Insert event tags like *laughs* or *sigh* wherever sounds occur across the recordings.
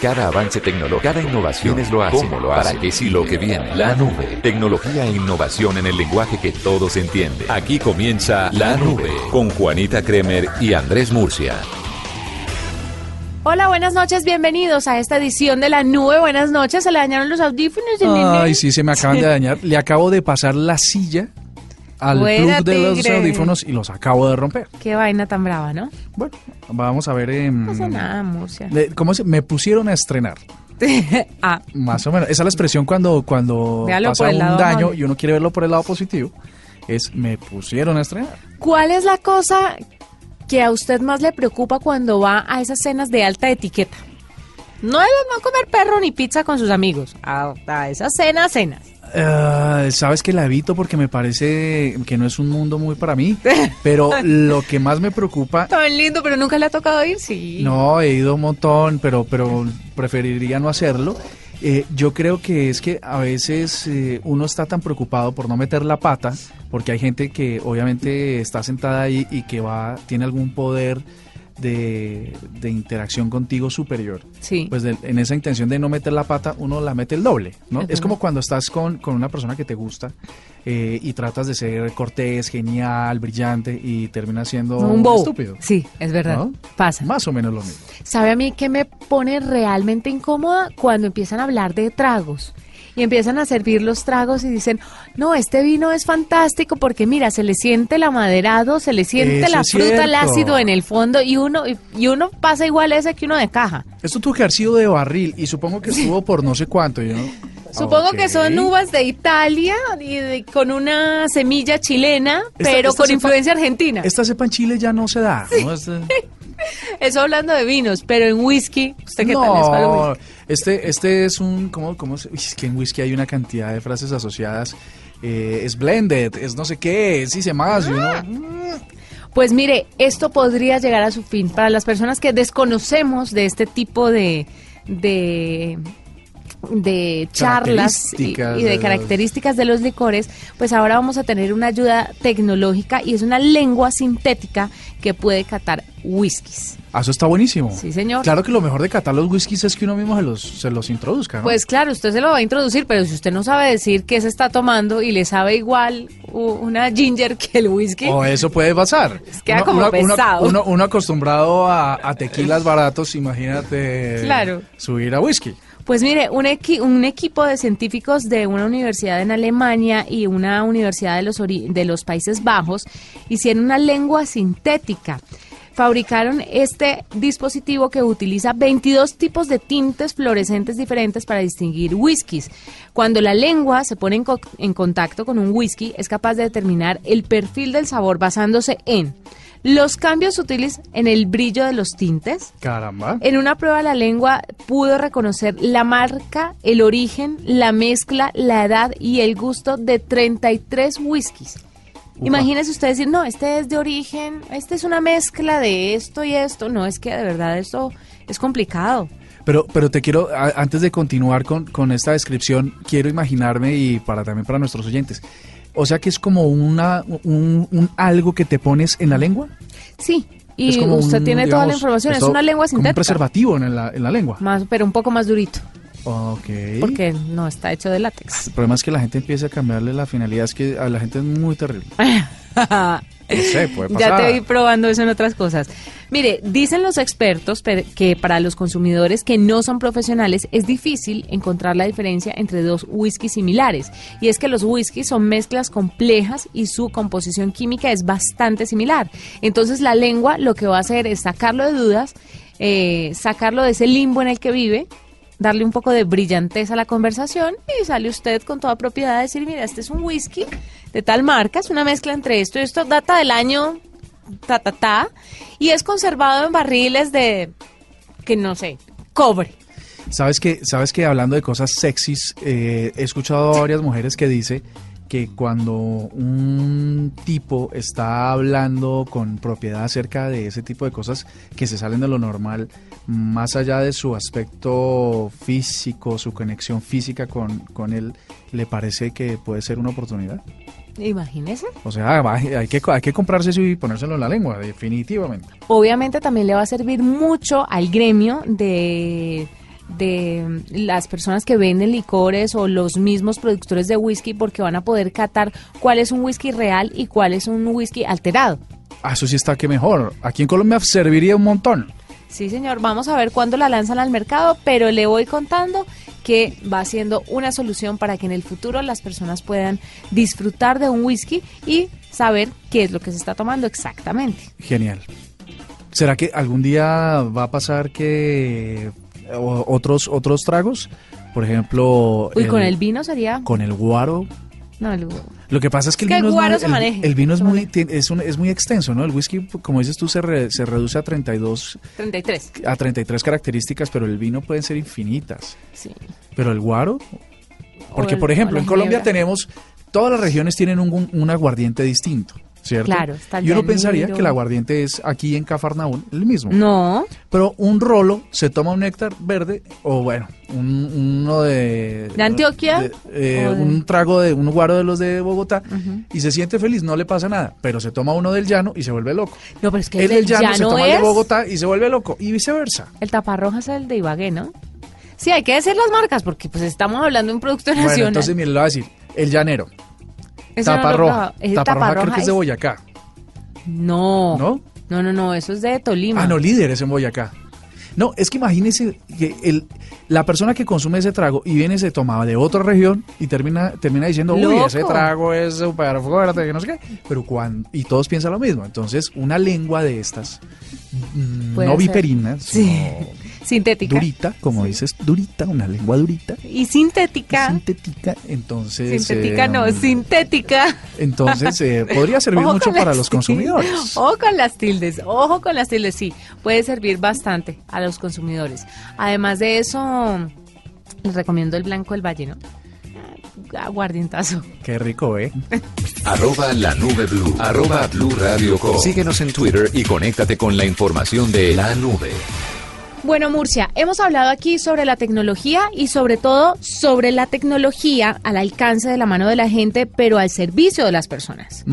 Cada avance tecnológico, cada innovación es lo hace, ¿Cómo lo hace? para que sí lo que viene. La nube, tecnología e innovación en el lenguaje que todos entienden. Aquí comienza La Nube con Juanita Kremer y Andrés Murcia. Hola, buenas noches, bienvenidos a esta edición de La Nube. Buenas noches, se le dañaron los audífonos. Ay, sí, se me acaban de dañar. Le acabo de pasar la silla al plug de los audífonos y los acabo de romper. Qué vaina tan brava, ¿no? Bueno, vamos a ver. en no pasa nada, Murcia. ¿Cómo se? Me pusieron a estrenar. *laughs* ah. Más o menos. Esa es la expresión cuando, cuando pasa un daño y uno quiere verlo por el lado positivo. Es me pusieron a estrenar. ¿Cuál es la cosa que a usted más le preocupa cuando va a esas cenas de alta etiqueta? No es no comer perro ni pizza con sus amigos. A, a esas cenas, cenas. Uh, Sabes que la evito porque me parece que no es un mundo muy para mí, *laughs* pero lo que más me preocupa... Tan lindo, pero nunca le ha tocado ir, sí. No, he ido un montón, pero, pero preferiría no hacerlo. Eh, yo creo que es que a veces eh, uno está tan preocupado por no meter la pata, porque hay gente que obviamente está sentada ahí y que va tiene algún poder de, interacción contigo superior. Sí. Pues en esa intención de no meter la pata, uno la mete el doble, ¿no? Es como cuando estás con, con, una persona que te gusta eh, y tratas de ser cortés, genial, brillante y termina siendo un estúpido. Sí, es verdad. Pasa. Más o menos lo mismo. ¿Sabe a mí qué me pone realmente incómoda? Cuando empiezan a hablar de tragos y empiezan a servir los tragos y dicen, no, este vino es fantástico porque mira, se le siente el amaderado, se le siente la fruta, el ácido en el fondo y uno, y uno pasa igual ese que uno de caja. Esto tuvo que haber sido de barril y supongo que estuvo por no sé cuánto, ¿no? *laughs* Supongo que son uvas de Italia y con una semilla chilena, pero con influencia argentina. Esta cepa en Chile ya no se da. ¿no? *laughs* Eso hablando de vinos, pero en whisky, ¿usted qué tal es para whisky? Este, este es un, ¿cómo, cómo es que en whisky hay una cantidad de frases asociadas. Eh, es blended, es no sé qué, es hice más. Ah. Pues mire, esto podría llegar a su fin. Para las personas que desconocemos de este tipo de, de de charlas y, de características de los licores, pues ahora vamos a tener una ayuda tecnológica y es una lengua sintética que puede catar whiskies. Ah, eso está buenísimo. Sí, señor. Claro que lo mejor de catar los whiskies es que uno mismo se los, se los introduzca, ¿no? Pues claro, usted se lo va a introducir, pero si usted no sabe decir qué se está tomando y le sabe igual una ginger que el whisky. O eso puede pasar. *laughs* Queda como pesado. Uno, acostumbrado a, a, tequilas baratos, imagínate claro. subir a whisky. Pues mire, un, equipo de científicos de una universidad en Alemania y una universidad de los, Países Bajos hicieron una lengua sintética fabricaron este dispositivo que utiliza 22 tipos de tintes fluorescentes diferentes para distinguir whiskies. Cuando la lengua se pone en, contacto con un whisky, es capaz de determinar el perfil del sabor basándose en los cambios sutiles en el brillo de los tintes. Caramba. En una prueba la lengua pudo reconocer la marca, el origen, la mezcla, la edad y el gusto de 33 whiskies. Imagínese usted decir, no, este es de origen, este es una mezcla de esto y esto. No, es que de verdad esto es complicado. Pero, pero te quiero, antes de continuar con, con esta descripción, quiero imaginarme y para también para nuestros oyentes, o sea que es como una, un, algo que te pones en la lengua. Sí, y usted tiene toda la información, es una lengua sintética. Como un preservativo en la, en la lengua. Más, pero un poco más durito. Ok. Porque no está hecho de látex. El problema es que la gente empieza a cambiarle la finalidad, es que a la gente es muy terrible. *laughs* *laughs* Ya te vi probando eso en otras cosas. Mire, dicen los expertos que para los consumidores que no son profesionales es difícil encontrar la diferencia entre dos whiskies similares. Y es que los whiskies son mezclas complejas y su composición química es bastante similar. Entonces la lengua lo que va a hacer es sacarlo de dudas, eh, sacarlo de ese limbo en el que vive darle un poco de brillantez a la conversación y sale usted con toda propiedad a decir, mira, este es un whisky de tal marca, es una mezcla entre esto y esto, data del año ta ta ta y es conservado en barriles de que no sé, cobre. Sabes que, sabes que hablando de cosas sexys, eh, he escuchado a varias mujeres que dice que cuando un tipo está hablando con propiedad acerca de ese tipo de cosas que se salen de lo normal, más allá de su aspecto físico, su conexión física con, con él, ¿le parece que puede ser una oportunidad? Imagínese. O sea, hay que, hay que comprarse eso y ponérselo en la lengua, definitivamente. Obviamente también le va a servir mucho al gremio de de las personas que venden licores o los mismos productores de whisky porque van a poder catar cuál es un whisky real y cuál es un whisky alterado. Ah, eso sí está que mejor. Aquí en Colombia serviría un montón. Sí, señor. Vamos a ver cuándo la lanzan al mercado, pero le voy contando que va siendo una solución para que en el futuro las personas puedan disfrutar de un whisky y saber qué es lo que se está tomando exactamente. Genial. ¿Será que algún día va a pasar que otros otros tragos, por ejemplo, Uy, con el vino sería con el guaro no, el, lo que pasa es que el, vino, es muy, el, vino es muy, es, un, es muy extenso, ¿no? El whisky, como dices tú, se, se reduce a 32... 33. A 33 características, pero el vino pueden ser infinitas. Sí. Pero el guaro... Porque, por ejemplo, en Colombia tenemos... Todas las regiones tienen un, un aguardiente distinto. ¿Cierto? Claro, Y uno pensaría que el aguardiente es aquí en Cafarnaún el mismo. No. Pero un rolo se toma un néctar verde o bueno, uno de... ¿De Antioquia? Eh, un trago de un guaro de los de Bogotá y se siente feliz, no le pasa nada. Pero se toma uno del llano y se vuelve loco. No, pero es que el, del llano, se toma el de Bogotá y se vuelve loco y viceversa. El taparroja es el de Ibagué, ¿no? Sí, hay que decir las marcas porque pues estamos hablando de un producto nacional. Bueno, entonces mire, le voy a decir, el llanero Taparroja. No creo que es de Boyacá. No. ¿No? No, no, no, eso es de Tolima. Ah, no, líder es en Boyacá. No, es que imagínese que el, la persona que consume ese trago y viene se tomaba de otra región y termina termina diciendo, uy, ese trago es súper fuerte, que no sé qué. Pero cuando, y todos piensan lo mismo. Entonces, una lengua de estas, mm, no viperinas, sí. Sintética. Durita, como dices, durita, una lengua durita. Y sintética. Sintética, entonces. Sintética no, eh, sintética. Entonces, eh, *laughs* podría servir mucho para los consumidores. Ojo con las tildes, ojo con las tildes, sí, puede servir bastante a los consumidores. Además de eso, les recomiendo el blanco del valle, ¿no? aguardientazo. Qué rico, ¿eh? *laughs* Arroba la nube blue. Arroba blue radio Síguenos en Twitter y conéctate con la información de la nube. Bueno, Murcia, hemos hablado aquí sobre la tecnología y sobre todo sobre la tecnología al alcance de la mano de la gente, pero al servicio de las personas.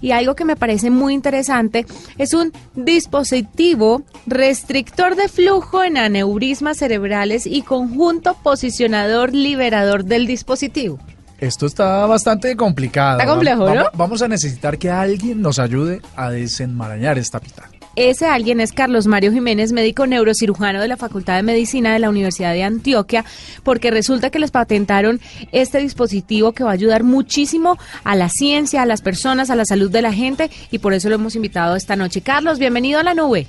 Y algo que me parece muy interesante es un dispositivo restrictor de flujo en aneurismas cerebrales y conjunto posicionador liberador del dispositivo. Esto está bastante complicado. Está complejo, ¿no? Vamos a necesitar que alguien nos ayude a desenmarañar esta pita. Ese alguien es Carlos Mario Jiménez, médico neurocirujano de la Facultad de Medicina de la Universidad de Antioquia, porque resulta que les patentaron este dispositivo que va a ayudar muchísimo a la ciencia, a las personas, a la salud de la gente y por eso lo hemos invitado esta noche. Carlos, bienvenido a la nube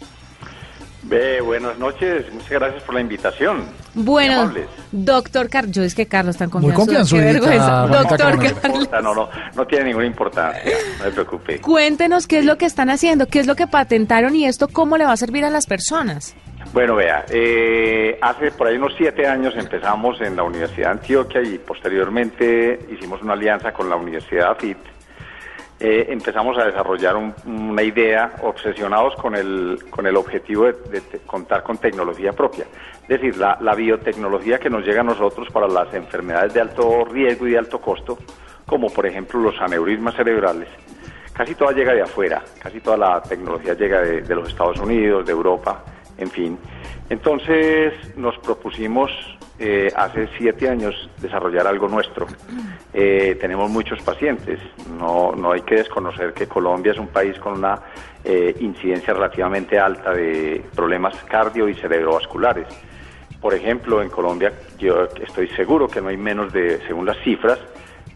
buenas noches, muchas gracias por la invitación. Bueno, doctor Carlos, yo es que Carlos está Muy confianzudo. Qué vergüenza. Doctor Carlos. No, no, no tiene ninguna importancia, no se preocupe. Cuéntenos qué es lo que están haciendo, qué es lo que patentaron y esto cómo le va a servir a las personas. Bueno, vea, eh, hace por ahí unos siete años empezamos en la Universidad de Antioquia y posteriormente hicimos una alianza con la Universidad AFIT eh, empezamos a desarrollar una idea obsesionados con el, con el objetivo de, contar con tecnología propia. Es decir, la, biotecnología que nos llega a nosotros para las enfermedades de alto riesgo y de alto costo, como por ejemplo los aneurismas cerebrales, casi toda llega de afuera, casi toda la tecnología llega de, de los Estados Unidos, de Europa, en fin. Entonces nos propusimos eh, hace siete años desarrollar algo nuestro. Eh, tenemos muchos pacientes, no, no hay que desconocer que Colombia es un país con una eh, incidencia relativamente alta de problemas cardio y cerebrovasculares. Por ejemplo, en Colombia yo estoy seguro que no hay menos de, según las cifras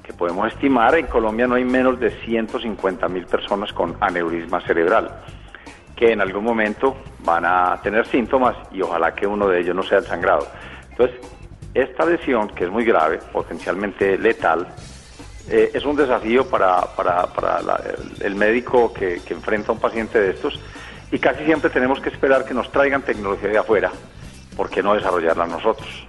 que podemos estimar, en Colombia no hay menos de 150 mil personas con aneurisma cerebral que en algún momento van a tener síntomas y ojalá que uno de ellos no sea el sangrado. Entonces, esta lesión, que es muy grave, potencialmente letal, eh, es un desafío para, el, médico que, enfrenta a un paciente de estos y casi siempre tenemos que esperar que nos traigan tecnología de afuera, ¿por qué no desarrollarla nosotros?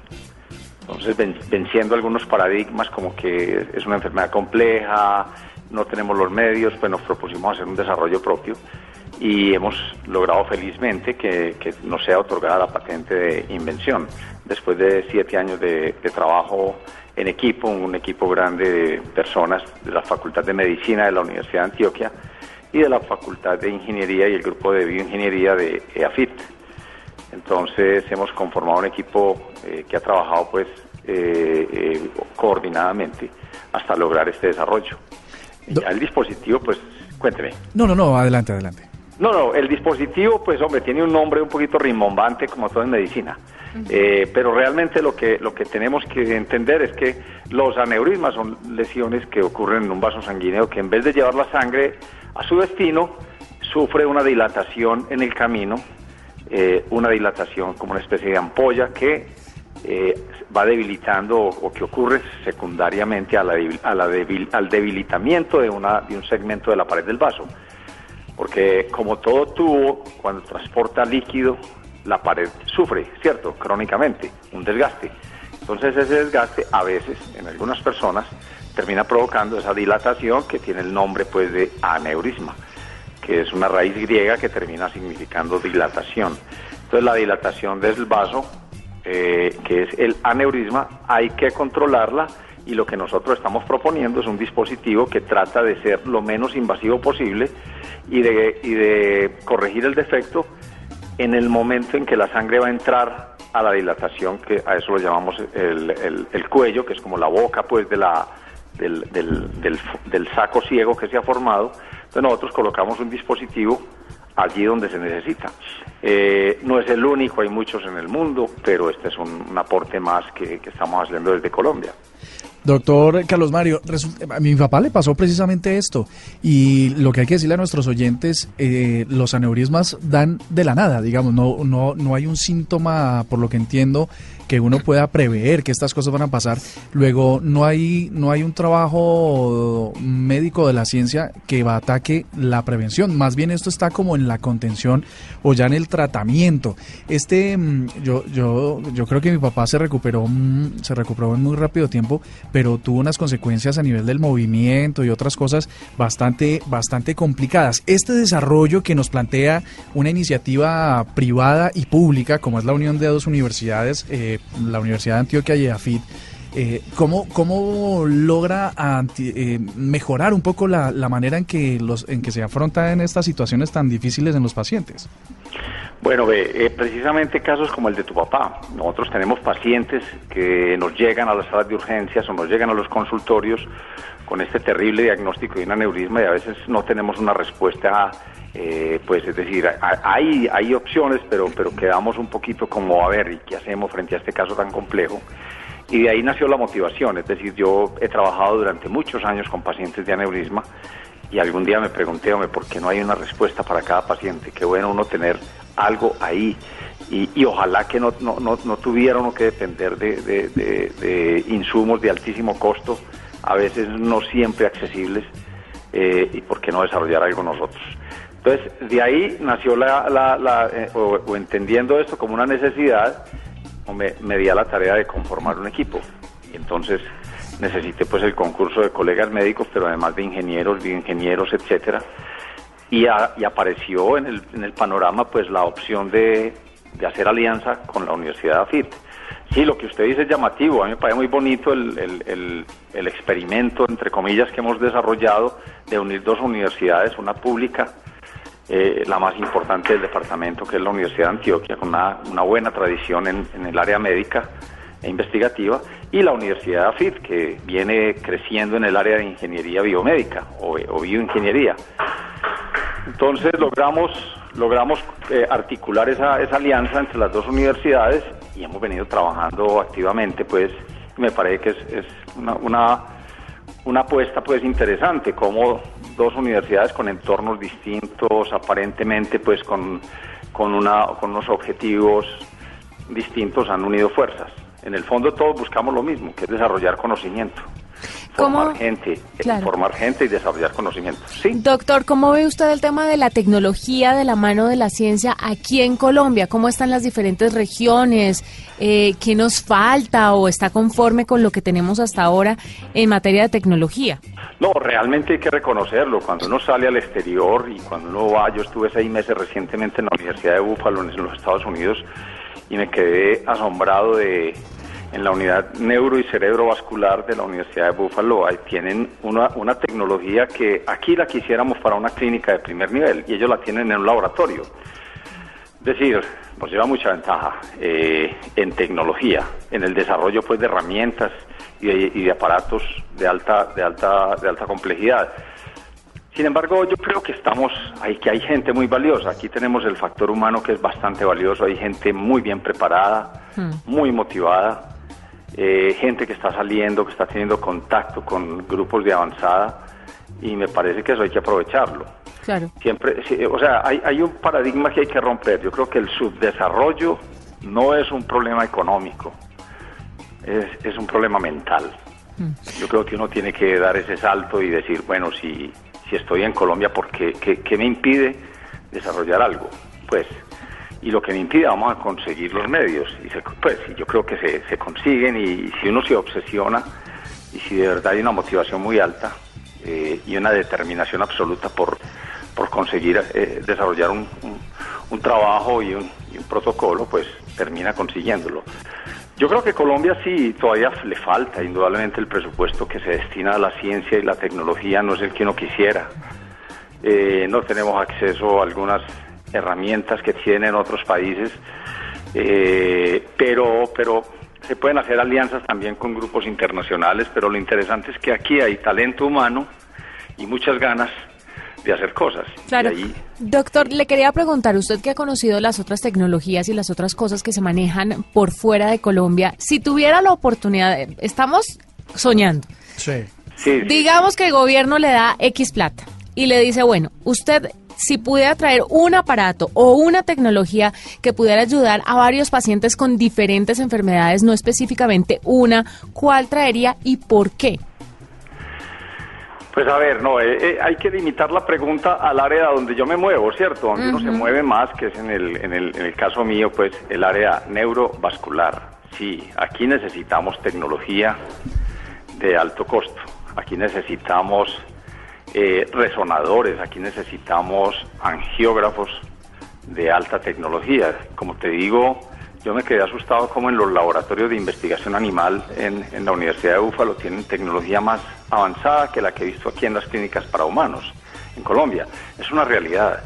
Entonces, venciendo algunos paradigmas como que es una enfermedad compleja, no tenemos los medios, pues nos propusimos hacer un desarrollo propio y hemos logrado felizmente que, nos sea otorgada la patente de invención. Después de siete años de, trabajo en equipo, un equipo grande de personas de la Facultad de Medicina de la Universidad de Antioquia y de la Facultad de Ingeniería y el grupo de Bioingeniería de EAFIT. Entonces hemos conformado un equipo eh, que ha trabajado pues eh, eh, coordinadamente hasta lograr este desarrollo. Ya el dispositivo, pues, cuénteme. No, no, no, adelante, adelante. No, no, el dispositivo, pues, hombre, tiene un nombre un poquito rimbombante, como todo en medicina. Eh, pero realmente lo que, lo que tenemos que entender es que los aneurismas son lesiones que ocurren en un vaso sanguíneo que en vez de llevar la sangre a su destino, sufre una dilatación en el camino, eh, una dilatación como una especie de ampolla que eh, va debilitando o, que ocurre secundariamente a la, a la al debilitamiento de, una, de un segmento de la pared del vaso. Porque como todo tubo, cuando transporta líquido, la pared sufre, ¿cierto? Crónicamente, un desgaste. Entonces ese desgaste a veces, en algunas personas, termina provocando esa dilatación que tiene el nombre pues de aneurisma, que es una raíz griega que termina significando dilatación. Entonces la dilatación del vaso eh, que es el aneurisma, hay que controlarla y lo que nosotros estamos proponiendo es un dispositivo que trata de ser lo menos invasivo posible y de, y de corregir el defecto en el momento en que la sangre va a entrar a la dilatación, que a eso lo llamamos el, el, cuello, que es como la boca pues de la, del, del, saco ciego que se ha formado. Entonces nosotros colocamos un dispositivo allí donde se necesita. Eh, no es el único, hay muchos en el mundo, pero este es un, aporte más que estamos haciendo desde Colombia. Doctor Carlos Mario, a mi papá le pasó precisamente esto y lo que hay que decirle a nuestros oyentes, eh, los aneurismas dan de la nada, digamos, no, no, no hay un síntoma, por lo que entiendo, que uno pueda prever que estas cosas van a pasar. Luego, no hay, no hay un trabajo médico de la ciencia que va ataque la prevención. Más bien esto está como en la contención o ya en el tratamiento. Este, mm, yo, yo, yo creo que mi papá se recuperó, mm, se recuperó en muy rápido tiempo, pero tuvo unas consecuencias a nivel del movimiento y otras cosas bastante, bastante complicadas. Este desarrollo que nos plantea una iniciativa privada y pública, como es la unión de dos universidades, eh, la Universidad de Antioquia y AFID, eh, ¿cómo, ¿cómo, logra eh, mejorar un poco la, manera en que, los, en que se afrontan estas situaciones tan difíciles en los pacientes? Bueno, eh, precisamente casos como el de tu papá. Nosotros tenemos pacientes que nos llegan a las salas de urgencias o nos llegan a los consultorios con este terrible diagnóstico de un aneurisma y a veces no tenemos una respuesta eh, pues es decir, hay, hay opciones, pero, pero quedamos un poquito como a ver, ¿y qué hacemos frente a este caso tan complejo? Y de ahí nació la motivación, es decir, yo he trabajado durante muchos años con pacientes de aneurisma y algún día me pregunté, hombre, ¿por qué no hay una respuesta para cada paciente? Qué bueno uno tener algo ahí y, ojalá que no, no, no, no tuviera uno que depender de, de, insumos de altísimo costo, a veces no siempre accesibles, eh, y por qué no desarrollar algo nosotros. Entonces, de ahí nació la, la, eh, o, entendiendo esto como una necesidad, me, me di a la tarea de conformar un equipo. Y entonces necesité pues el concurso de colegas médicos, pero además de ingenieros, bioingenieros, etcétera. Y, y apareció en el, en el, panorama pues la opción de, de, hacer alianza con la Universidad AFIT. Sí, lo que usted dice es llamativo, a mí me parece muy bonito el, el, el experimento, entre comillas, que hemos desarrollado de unir dos universidades, una pública eh, la más importante del departamento, que es la Universidad de Antioquia, con una, buena tradición en, el área médica e investigativa, y la Universidad de AFID, que viene creciendo en el área de ingeniería biomédica o, bioingeniería. Entonces logramos, logramos eh, articular esa, esa alianza entre las dos universidades y hemos venido trabajando activamente, pues me parece que es, una, una apuesta pues interesante, como dos universidades con entornos distintos, aparentemente pues con, con, una, con unos objetivos distintos han unido fuerzas. En el fondo todos buscamos lo mismo, que es desarrollar conocimiento formar gente, formar gente y desarrollar conocimiento. ¿Sí? Doctor, ¿cómo ve usted el tema de la tecnología de la mano de la ciencia aquí en Colombia? ¿Cómo están las diferentes regiones? Eh, ¿Qué nos falta o está conforme con lo que tenemos hasta ahora en materia de tecnología? No, realmente hay que reconocerlo. Cuando uno sale al exterior y cuando uno va, yo estuve seis meses recientemente en la Universidad de Buffalo en los Estados Unidos y me quedé asombrado de en la unidad neuro y cerebrovascular de la Universidad de Buffalo tienen una, una tecnología que aquí la quisiéramos para una clínica de primer nivel y ellos la tienen en un laboratorio. Es decir, nos lleva mucha ventaja eh, en tecnología, en el desarrollo pues de herramientas y de, y de aparatos de alta, de alta, de alta complejidad. Sin embargo, yo creo que estamos, hay, que hay gente muy valiosa. Aquí tenemos el factor humano que es bastante valioso. Hay gente muy bien preparada, muy motivada, eh, gente que está saliendo, que está teniendo contacto con grupos de avanzada y me parece que eso hay que aprovecharlo. Claro. Siempre, o sea, hay, hay un paradigma que hay que romper. Yo creo que el subdesarrollo no es un problema económico, es, es un problema mental. Yo creo que uno tiene que dar ese salto y decir, bueno, si, si estoy en Colombia, ¿por qué, qué, qué me impide desarrollar algo? Pues, y lo que me impide, vamos a conseguir los medios. Y se, pues, yo creo que se, consiguen y, si uno se obsesiona y si de verdad hay una motivación muy alta eh, y una determinación absoluta por, por conseguir eh, desarrollar un, un, un trabajo y un, y un protocolo, pues termina consiguiéndolo. Yo creo que Colombia sí todavía le falta, indudablemente el presupuesto que se destina a la ciencia y la tecnología no es el que uno quisiera. Eh, no tenemos acceso a algunas herramientas que tienen otros países, eh, pero, pero se pueden hacer alianzas también con grupos internacionales, pero lo interesante es que aquí hay talento humano y muchas ganas de hacer cosas. Claro. Ahí, Doctor, le quería preguntar, usted que ha conocido las otras tecnologías y las otras cosas que se manejan por fuera de Colombia, si tuviera la oportunidad, de- estamos soñando. Sí. sí, sí. Digamos que el gobierno le da X plata y le dice, bueno, usted si pudiera traer un aparato o una tecnología que pudiera ayudar a varios pacientes con diferentes enfermedades, no específicamente una, ¿cuál traería y por qué? Pues a ver, no, eh, eh, hay que limitar la pregunta al área donde yo me muevo, ¿cierto? Donde uno se mueve más, que es en el, en, el, en el caso mío, pues el área neurovascular. Sí, aquí necesitamos tecnología de alto costo, aquí necesitamos eh, resonadores, aquí necesitamos angiógrafos de alta tecnología. Como te digo, yo me quedé asustado como en los laboratorios de investigación animal en, en la Universidad de Búfalo tienen tecnología más avanzada que la que he visto aquí en las clínicas para humanos en Colombia. Es una realidad,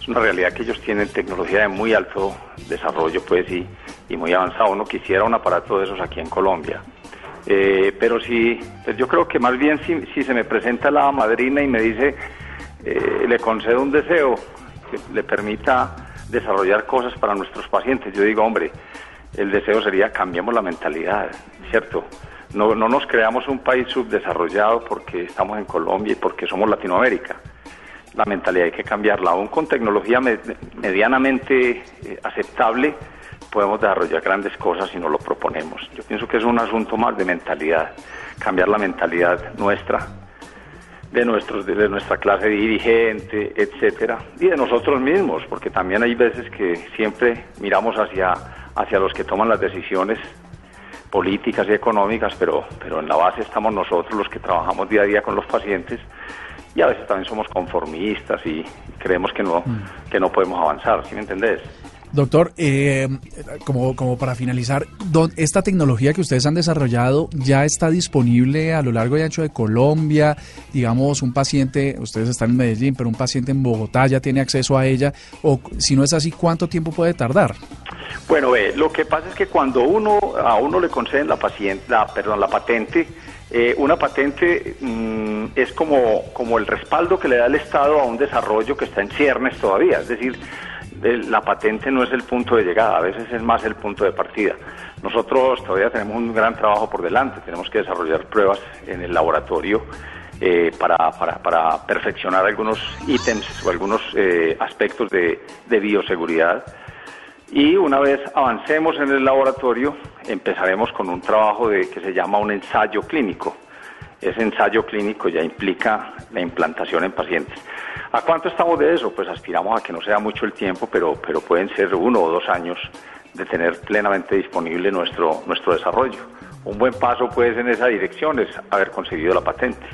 es una realidad que ellos tienen tecnología de muy alto desarrollo pues y, y muy avanzado. Uno quisiera un aparato de esos aquí en Colombia. Eh, pero sí, pues yo creo que más bien si, si se me presenta la madrina y me dice, eh, le concedo un deseo que le permita desarrollar cosas para nuestros pacientes, yo digo, hombre, el deseo sería cambiemos la mentalidad, ¿cierto? No, no nos creamos un país subdesarrollado porque estamos en Colombia y porque somos Latinoamérica. La mentalidad hay que cambiarla, aún con tecnología me- medianamente eh, aceptable podemos desarrollar grandes cosas si nos lo proponemos. Yo pienso que es un asunto más de mentalidad, cambiar la mentalidad nuestra, de nuestros, de, de nuestra clase dirigente, etcétera, y de nosotros mismos, porque también hay veces que siempre miramos hacia, hacia los que toman las decisiones políticas y económicas, pero, pero en la base estamos nosotros los que trabajamos día a día con los pacientes y a veces también somos conformistas y creemos que no, que no podemos avanzar, ¿sí me entendés? Doctor, eh, como, como para finalizar, ¿esta tecnología que ustedes han desarrollado ya está disponible a lo largo y ancho de Colombia? Digamos, un paciente, ustedes están en Medellín, pero un paciente en Bogotá ya tiene acceso a ella, o si no es así, ¿cuánto tiempo puede tardar? Bueno, ve, lo que pasa es que cuando uno a uno le conceden la paciente, la, perdón, la patente, eh, una patente mm, es como, como el respaldo que le da el Estado a un desarrollo que está en ciernes todavía. Es decir, la patente no es el punto de llegada, a veces es más el punto de partida. Nosotros todavía tenemos un gran trabajo por delante, tenemos que desarrollar pruebas en el laboratorio eh, para, perfeccionar algunos ítems o algunos eh, aspectos de, bioseguridad. Y una vez avancemos en el laboratorio, empezaremos con un trabajo que se llama un ensayo clínico. Ese ensayo clínico ya implica la implantación en pacientes. ¿A cuánto estamos de eso? Pues aspiramos a que no sea mucho el tiempo, pero, pero pueden ser uno o dos años de tener plenamente disponible nuestro, nuestro desarrollo. Un buen paso pues en esa dirección es haber conseguido la patente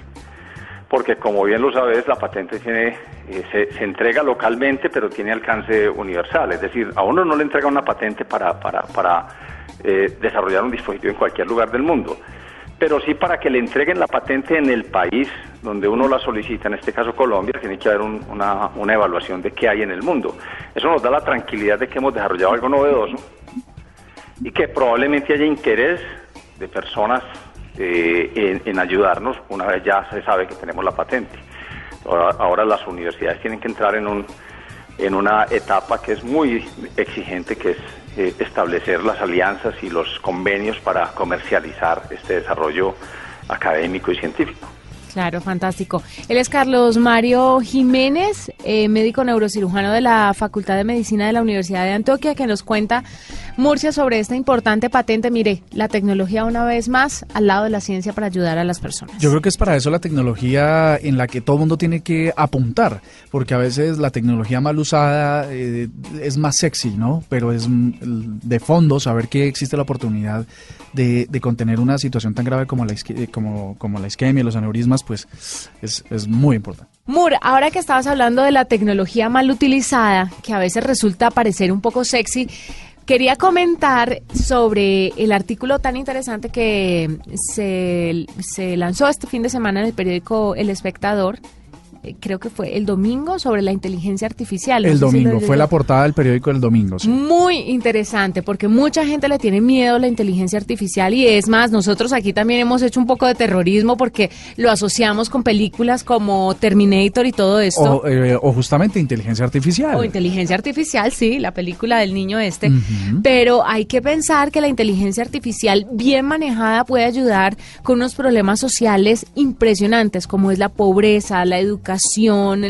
porque como bien lo sabes, la patente tiene, eh, se, se entrega localmente, pero tiene alcance universal. Es decir, a uno no le entrega una patente para, para, para eh, desarrollar un dispositivo en cualquier lugar del mundo, pero sí para que le entreguen la patente en el país donde uno la solicita, en este caso Colombia, tiene que haber una, una evaluación de qué hay en el mundo. Eso nos da la tranquilidad de que hemos desarrollado algo novedoso y que probablemente haya interés de personas eh, en, ayudarnos una vez ya se sabe que tenemos la patente. Ahora, las universidades tienen que entrar en, un, en una etapa que es muy exigente, que es eh, establecer las alianzas y los convenios para comercializar este desarrollo académico y científico. Claro, fantástico. Él es Carlos Mario Jiménez, eh, médico neurocirujano de la Facultad de Medicina de la Universidad de Antioquia, que nos cuenta Murcia sobre esta importante patente. Mire, la tecnología una vez más al lado de la ciencia para ayudar a las personas. Yo creo que es para eso la tecnología en la que todo mundo tiene que apuntar, porque a veces la tecnología mal usada eh, es más sexy, ¿no? Pero es mm, de fondo saber que existe la oportunidad de, contener una situación tan grave como la, como, como la isquemia, los aneurismas pues es, es muy importante. Mur, ahora que estabas hablando de la tecnología mal utilizada, que a veces resulta parecer un poco sexy, Quería comentar sobre el artículo tan interesante que se, se, lanzó este fin de semana en el periódico El Espectador creo que fue el domingo, sobre la inteligencia artificial. el domingo, fue la portada del periódico el domingo. Muy interesante, porque mucha gente le tiene miedo a la inteligencia artificial y es más, nosotros aquí también hemos hecho un poco de terrorismo porque lo asociamos con películas como Terminator y todo esto. O, eh, justamente inteligencia artificial. O inteligencia artificial, sí, la película del niño este. Pero hay que pensar que la inteligencia artificial bien manejada puede ayudar con unos problemas sociales impresionantes, como es la pobreza, la educación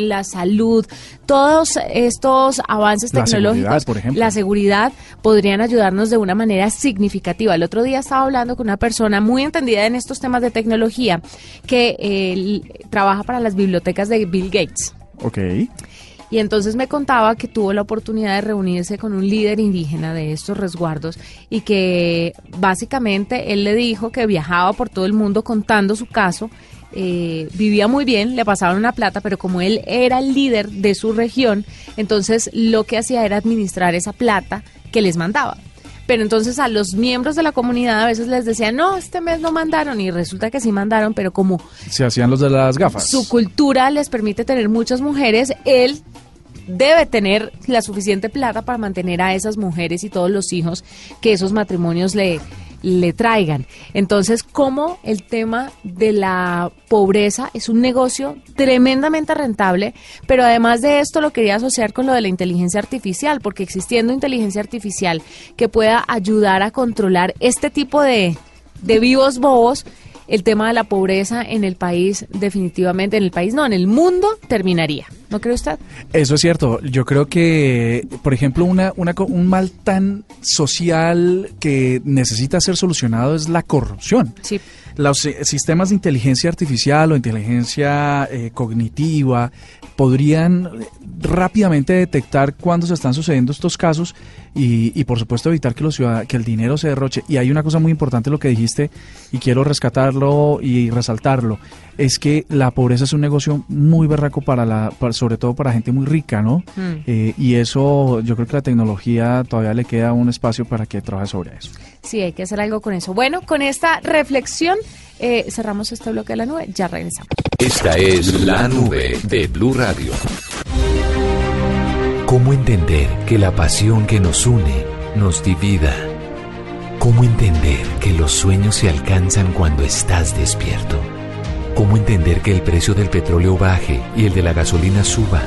la salud, todos estos avances tecnológicos, por ejemplo. la seguridad, podrían ayudarnos de una manera significativa. El otro día estaba hablando con una persona muy entendida en estos temas de tecnología que eh, trabaja para las bibliotecas de Bill Gates. Ok. Y entonces me contaba que tuvo la oportunidad de reunirse con un líder indígena de estos resguardos y que básicamente él le dijo que viajaba por todo el mundo contando su caso eh, vivía muy bien, le pasaban una plata, pero como él era el líder de su región, entonces lo que hacía era administrar esa plata que les mandaba. Pero entonces a los miembros de la comunidad a veces les decían, no, este mes no mandaron y resulta que sí mandaron, pero como... Se hacían los de las gafas. Su cultura les permite tener muchas mujeres, él debe tener la suficiente plata para mantener a esas mujeres y todos los hijos que esos matrimonios le, le traigan. Entonces, como el tema de la pobreza es un negocio tremendamente rentable, pero además de esto lo quería asociar con lo de la inteligencia artificial, porque existiendo inteligencia artificial que pueda ayudar a controlar este tipo de, de vivos bobos, el tema de la pobreza en el país, definitivamente, en el país no, en el mundo terminaría. ¿No cree usted? Eso es cierto. Yo creo que, por ejemplo, una, un mal tan social que necesita ser solucionado es la corrupción. Sí. Los eh, sistemas de inteligencia artificial o inteligencia eh, cognitiva podrían rápidamente detectar cuándo se están sucediendo estos casos y, por supuesto evitar que, los que el dinero se derroche. Y hay una cosa muy importante lo que dijiste y quiero rescatarlo y resaltarlo, es que la pobreza es un negocio muy berraco para la, sobre todo para gente muy rica, ¿no? Mm. Eh, y eso yo creo que la tecnología todavía le queda un espacio para que trabaje sobre eso. Sí, hay que hacer algo con eso. Bueno, con esta reflexión eh, cerramos este bloque de la nube, ya regresamos. Esta es la nube de Blue Radio. ¿Cómo entender que la pasión que nos une nos divida? ¿Cómo entender que los sueños se alcanzan cuando estás despierto? ¿Cómo entender que el precio del petróleo baje y el de la gasolina suba?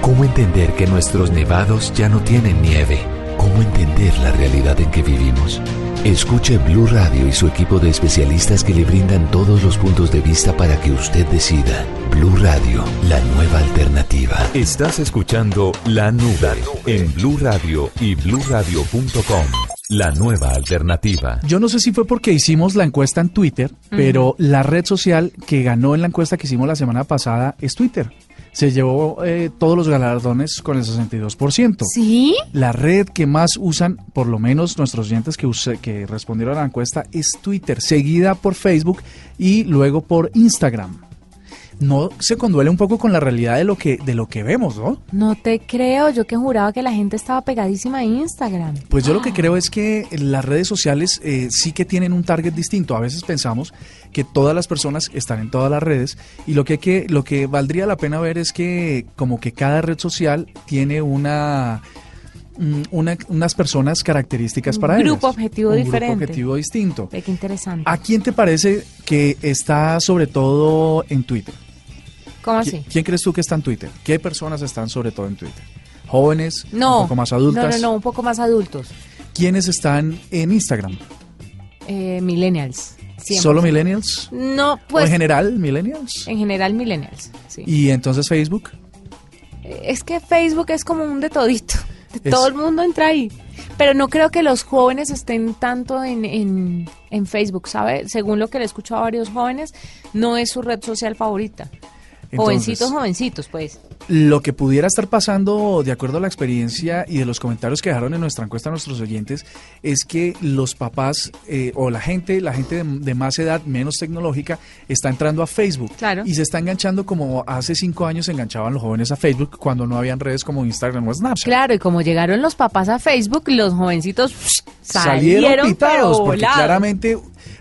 ¿Cómo entender que nuestros nevados ya no tienen nieve? ¿Cómo entender la realidad en que vivimos? Escuche Blue Radio y su equipo de especialistas que le brindan todos los puntos de vista para que usted decida. Blue Radio, la nueva alternativa. Estás escuchando La Nube, en Blue Radio y bluradio.com. La nueva alternativa. Yo no sé si fue porque hicimos la encuesta en Twitter, pero la red social que ganó en la encuesta que hicimos la semana pasada es Twitter se llevó eh, todos los galardones con el 62%. ¿Sí? La red que más usan, por lo menos nuestros oyentes que, que respondieron a la encuesta, es Twitter, seguida por Facebook y luego por Instagram. No se conduele un poco con la realidad de lo que, de lo que vemos, ¿no? No te creo, yo que juraba que la gente estaba pegadísima a Instagram. Pues yo lo que creo es que las redes sociales eh, sí que tienen un target distinto. A veces pensamos que todas las personas están en todas las redes y lo que, que, lo que valdría la pena ver es que como que cada red social tiene una mm, una- unas personas características Un para ellas. grupo objetivo un diferente. grupo objetivo distinto. Qué interesante. ¿A quién te parece que está sobre todo en Twitter? ¿Cómo ¿Qui- así? ¿Quién crees tú que está en Twitter? ¿Qué personas están sobre todo en Twitter? ¿Jóvenes? No. ¿Un poco más adultas? No, no, no, un poco más adultos. ¿Quiénes están en Instagram? Eh, millennials. 100%. ¿Solo millennials? No, ¿O pues. en general millennials? En general, millennials. Sí. ¿Y entonces Facebook? Es que Facebook es como un de todito. *laughs* Es- Todo el mundo entra ahí. Pero no creo que los jóvenes estén tanto en, en, en Facebook, ¿sabe? Según lo que le he escuchado a varios jóvenes, no es su red social favorita. Jovencitos, Entonces- jovencitos, pues. Lo que pudiera estar pasando, de acuerdo a la experiencia y de los comentarios que dejaron en nuestra encuesta a nuestros oyentes, es que los papás eh, o la gente, la gente de, de más edad, menos tecnológica, está entrando a Facebook Claro. y se está enganchando como hace cinco años se enganchaban los jóvenes a Facebook cuando no habían redes como Instagram o Snapchat. Claro, y como llegaron los papás a Facebook, los jovencitos psh, Salieron, salieron, pitados porque claramente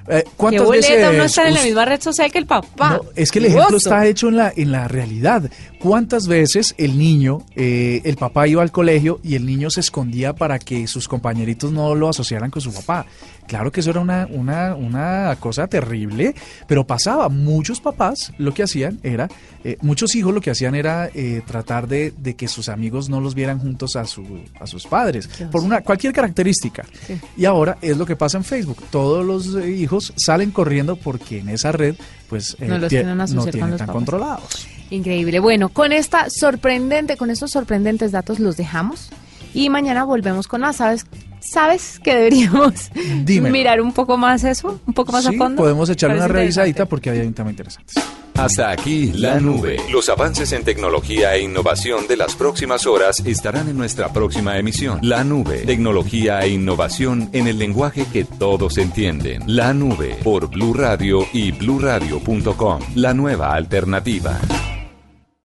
eh, Qué ¿cuántas boleta veces uno estar en la misma red social que el papá. No, es que el ejemplo está hecho en la, en la realidad. ¿Cuántas veces el niño, eh, el papá iba al colegio y el niño se escondía para que sus compañeritos no lo asociaran con su papá? Claro que eso era una, una, una cosa terrible, pero pasaba. Muchos papás lo que hacían era, eh, muchos hijos lo que hacían era eh, tratar de, de que sus amigos no los vieran juntos a, su, a sus padres, por una cualquier característica. Sí. Y ahora es lo que pasa en Facebook. Todos los eh, hijos salen corriendo porque en esa red, pues, eh, No los tie- tienen no tienen tan papás. controlados. Increíble. Bueno, con esta sorprendente, con estos sorprendentes datos los dejamos y mañana volvemos con más. ¿Sabes? ¿Sabes que deberíamos *laughs* Dímelo. mirar un poco más eso? Un poco más Sí, a fondo. podemos echarle una revisadita interesante. porque hay temas interesantes. Hasta aquí la nube. Los avances en tecnología e innovación de las próximas horas estarán en nuestra próxima emisión. La nube. Tecnología e innovación en el lenguaje que todos entienden. La nube por Blue Radio y bluradio.com. La nueva alternativa.